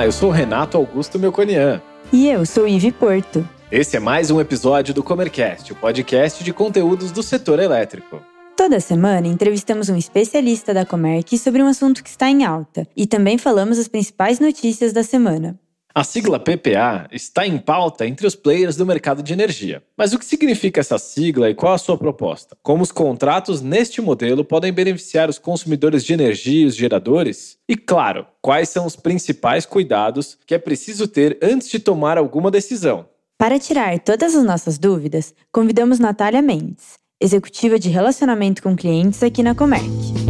Olá, eu sou Renato Augusto Melconian. E eu sou Ive Porto. Esse é mais um episódio do Comercast, o podcast de conteúdos do setor elétrico. Toda semana entrevistamos um especialista da Comerc sobre um assunto que está em alta e também falamos as principais notícias da semana. A sigla PPA está em pauta entre os players do mercado de energia. Mas o que significa essa sigla e qual a sua proposta? Como os contratos neste modelo podem beneficiar os consumidores de energia e os geradores? E, claro, quais são os principais cuidados que é preciso ter antes de tomar alguma decisão? Para tirar todas as nossas dúvidas, convidamos Natália Mendes, executiva de relacionamento com clientes aqui na Comerc.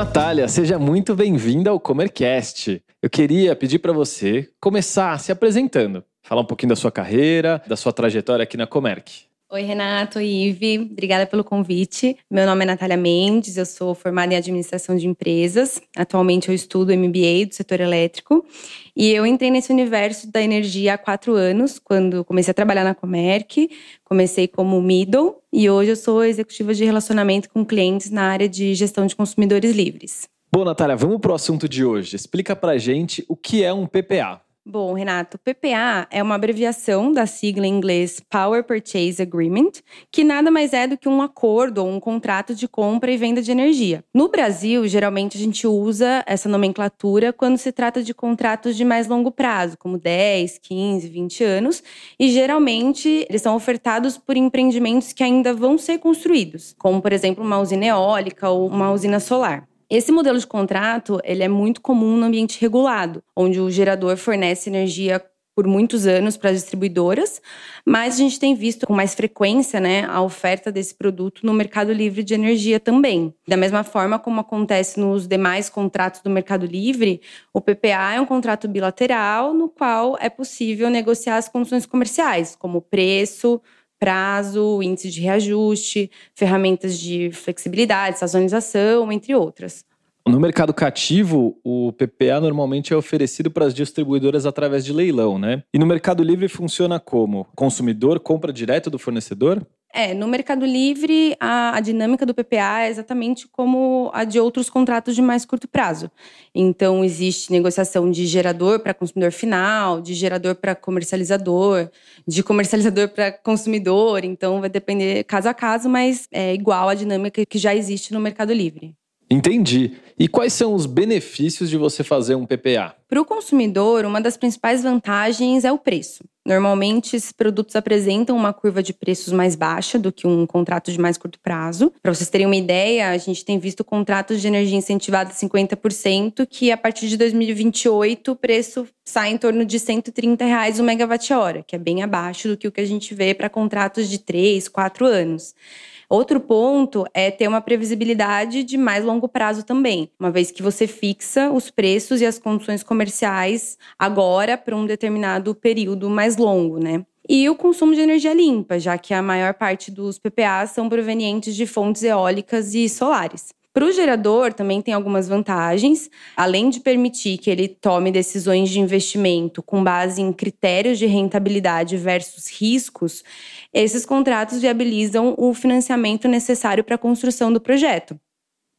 Natália, seja muito bem-vinda ao Comercast. Eu queria pedir para você começar se apresentando, falar um pouquinho da sua carreira, da sua trajetória aqui na Comerc. Oi, Renato Ive, obrigada pelo convite. Meu nome é Natália Mendes, eu sou formada em administração de empresas. Atualmente eu estudo MBA do setor elétrico e eu entrei nesse universo da energia há quatro anos, quando comecei a trabalhar na Comerc. Comecei como middle e hoje eu sou executiva de relacionamento com clientes na área de gestão de consumidores livres. Bom, Natália, vamos para o assunto de hoje. Explica para gente o que é um PPA. Bom, Renato, PPA é uma abreviação da sigla em inglês Power Purchase Agreement, que nada mais é do que um acordo ou um contrato de compra e venda de energia. No Brasil, geralmente a gente usa essa nomenclatura quando se trata de contratos de mais longo prazo, como 10, 15, 20 anos, e geralmente eles são ofertados por empreendimentos que ainda vão ser construídos, como por exemplo uma usina eólica ou uma usina solar. Esse modelo de contrato ele é muito comum no ambiente regulado, onde o gerador fornece energia por muitos anos para as distribuidoras, mas a gente tem visto com mais frequência né, a oferta desse produto no mercado livre de energia também. Da mesma forma como acontece nos demais contratos do mercado livre, o PPA é um contrato bilateral no qual é possível negociar as condições comerciais, como preço, prazo, índice de reajuste, ferramentas de flexibilidade, sazonização, entre outras. No mercado cativo, o PPA normalmente é oferecido para as distribuidoras através de leilão, né? E no mercado livre funciona como? Consumidor compra direto do fornecedor? É, no Mercado Livre, a, a, dinâmica do PPA é exatamente como a de outros contratos de mais curto prazo. Então, existe negociação de gerador para consumidor final, de gerador para comercializador, de comercializador para consumidor. Então, vai depender caso a caso, mas é igual a dinâmica que já existe no Mercado Livre. Entendi. E quais são os benefícios de você fazer um PPA? Para o consumidor, uma das principais vantagens é o preço. Normalmente, esses produtos apresentam uma curva de preços mais baixa do que um contrato de mais curto prazo. Para vocês terem uma ideia, a gente tem visto contratos de energia incentivada 50%, que a partir de 2028 o preço sai em torno de 130 reais o megawatt-hora, que é bem abaixo do que o que a gente vê para contratos de 3, 4 anos. Outro ponto é ter uma previsibilidade de mais longo prazo também, uma vez que você fixa os preços e as condições comerciais agora para um determinado período mais longo, né? E o consumo de energia limpa, já que a maior parte dos PPAs são provenientes de fontes eólicas e solares. Para o gerador, também tem algumas vantagens. Além de permitir que ele tome decisões de investimento com base em critérios de rentabilidade versus riscos, esses contratos viabilizam o financiamento necessário para a construção do projeto.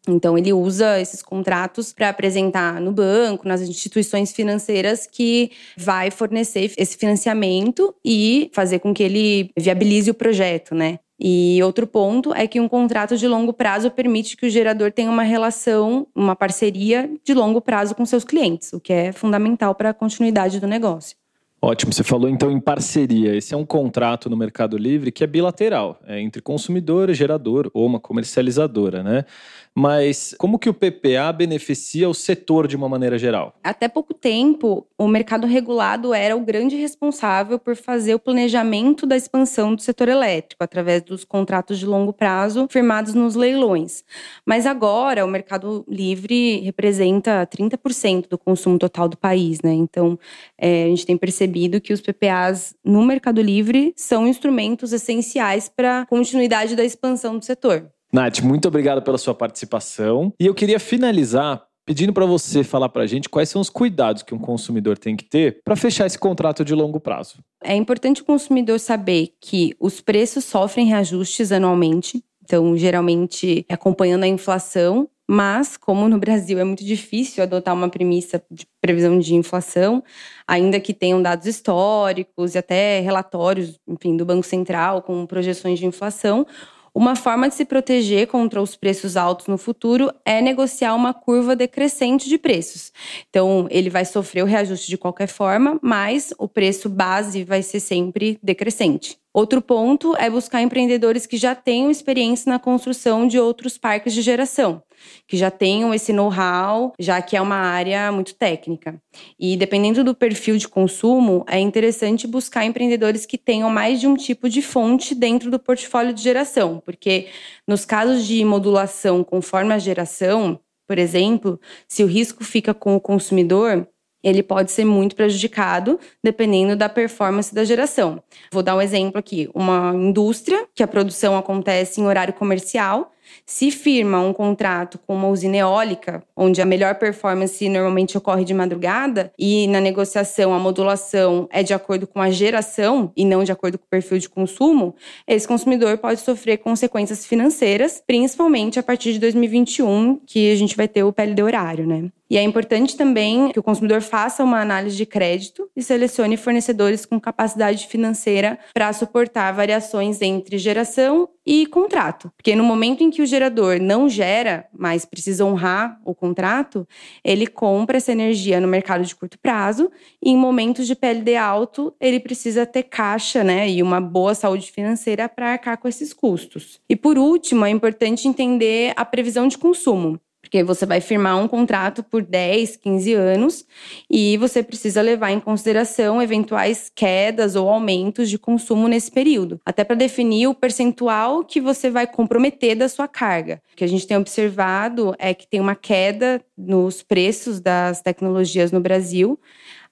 Então, ele usa esses contratos para apresentar no banco, nas instituições financeiras que vai fornecer esse financiamento e fazer com que ele viabilize o projeto, né? E outro ponto é que um contrato de longo prazo permite que o gerador tenha uma relação, uma parceria de longo prazo com seus clientes, o que é fundamental para a continuidade do negócio. Ótimo, você falou então em parceria. Esse é um contrato no Mercado Livre que é bilateral, é entre consumidor e gerador ou uma comercializadora, né? Mas como que o PPA beneficia o setor de uma maneira geral? Até pouco tempo, o mercado regulado era o grande responsável por fazer o planejamento da expansão do setor elétrico através dos contratos de longo prazo firmados nos leilões. Mas agora o mercado livre representa 30% do consumo total do país, né? Então é, a gente tem percebido que os PPAs no mercado livre são instrumentos essenciais para a continuidade da expansão do setor. Nath, muito obrigado pela sua participação. E eu queria finalizar pedindo para você falar para a gente quais são os cuidados que um consumidor tem que ter para fechar esse contrato de longo prazo. É importante o consumidor saber que os preços sofrem reajustes anualmente, então geralmente acompanhando a inflação, Mas, como no Brasil é muito difícil adotar uma premissa de previsão de inflação, ainda que tenham dados históricos e até relatórios, enfim, do Banco Central com projeções de inflação, uma forma de se proteger contra os preços altos no futuro é negociar uma curva decrescente de preços. Então, ele vai sofrer o reajuste de qualquer forma, mas o preço base vai ser sempre decrescente. Outro ponto é buscar empreendedores que já tenham experiência na construção de outros parques de geração, que já tenham esse know-how, já que é uma área muito técnica. E dependendo do perfil de consumo, é interessante buscar empreendedores que tenham mais de um tipo de fonte dentro do portfólio de geração, porque nos casos de modulação conforme a geração, por exemplo, se o risco fica com o consumidor, ele pode ser muito prejudicado dependendo da performance da geração. Vou dar um exemplo aqui: uma indústria que a produção acontece em horário comercial se firma um contrato com uma usina eólica, onde a melhor performance normalmente ocorre de madrugada, e na negociação a modulação é de acordo com a geração e não de acordo com o perfil de consumo, esse consumidor pode sofrer consequências financeiras, principalmente a partir de 2021, que a gente vai ter o PLD horário, né? E é importante também que o consumidor faça uma análise de crédito e selecione fornecedores com capacidade financeira para suportar variações entre geração e contrato. Porque no momento em que o gerador não gera, mas precisa honrar o contrato, ele compra essa energia no mercado de curto prazo e em momentos de PLD alto, ele precisa ter caixa, né, e uma boa saúde financeira para arcar com esses custos. E por último, é importante entender a previsão de consumo porque você vai firmar um contrato por 10, 15 anos e você precisa levar em consideração eventuais quedas ou aumentos de consumo nesse período, até para definir o percentual que você vai comprometer da sua carga. O que a gente tem observado é que tem uma queda nos preços das tecnologias no Brasil.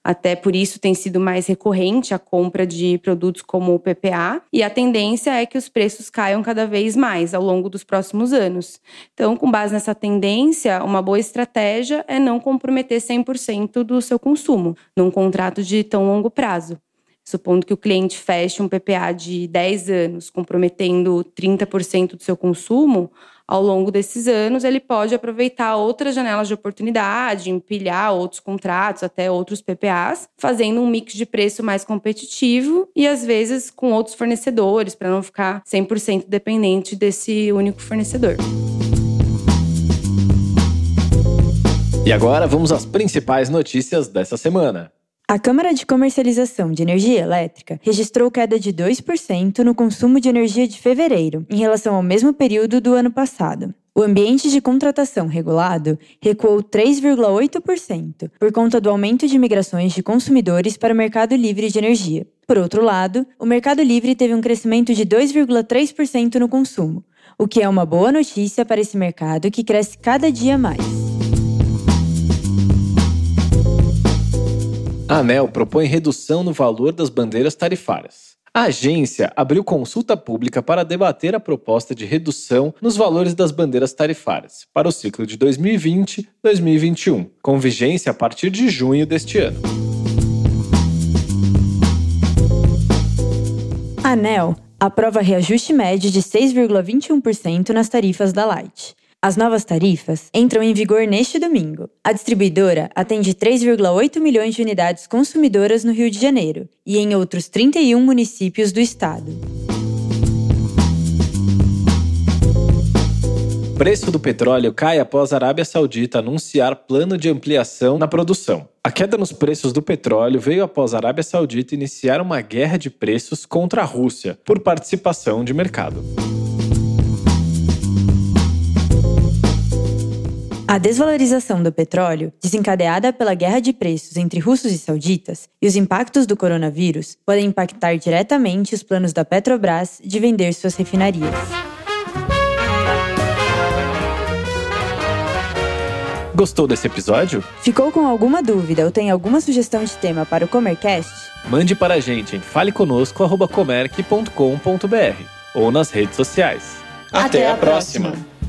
Até por isso tem sido mais recorrente a compra de produtos como o PPA, e a tendência é que os preços caiam cada vez mais ao longo dos próximos anos. Então, com base nessa tendência, uma boa estratégia é não comprometer 100% do seu consumo num contrato de tão longo prazo. Supondo que o cliente feche um PPA de 10 anos, comprometendo 30% do seu consumo, ao longo desses anos, ele pode aproveitar outras janelas de oportunidade, empilhar outros contratos, até outros PPAs, fazendo um mix de preço mais competitivo e às vezes com outros fornecedores, para não ficar 100% dependente desse único fornecedor. E agora vamos às principais notícias dessa semana. A Câmara de Comercialização de Energia Elétrica registrou queda de 2% no consumo de energia de fevereiro, em relação ao mesmo período do ano passado. O ambiente de contratação regulado recuou 3,8%, por conta do aumento de migrações de consumidores para o mercado livre de energia. Por outro lado, o mercado livre teve um crescimento de 2,3% no consumo, o que é uma boa notícia para esse mercado que cresce cada dia mais. A ANEL propõe redução no valor das bandeiras tarifárias. A agência abriu consulta pública para debater a proposta de redução nos valores das bandeiras tarifárias para o ciclo de 2020-2021, com vigência a partir de junho deste ano. A ANEL aprova reajuste médio de 6,21% nas tarifas da Light. As novas tarifas entram em vigor neste domingo. A distribuidora atende 3,8 milhões de unidades consumidoras no Rio de Janeiro e em outros 31 municípios do estado. Preço do petróleo cai após a Arábia Saudita anunciar plano de ampliação na produção. A queda nos preços do petróleo veio após a Arábia Saudita iniciar uma guerra de preços contra a Rússia por participação de mercado. A desvalorização do petróleo, desencadeada pela guerra de preços entre russos e sauditas, e os impactos do coronavírus podem impactar diretamente os planos da Petrobras de vender suas refinarias. Gostou desse episódio? Ficou com alguma dúvida ou tem alguma sugestão de tema para o Comercast? Mande para a gente em faleconosco.comerc.com.br ou nas redes sociais. Até, Até a próxima. próxima.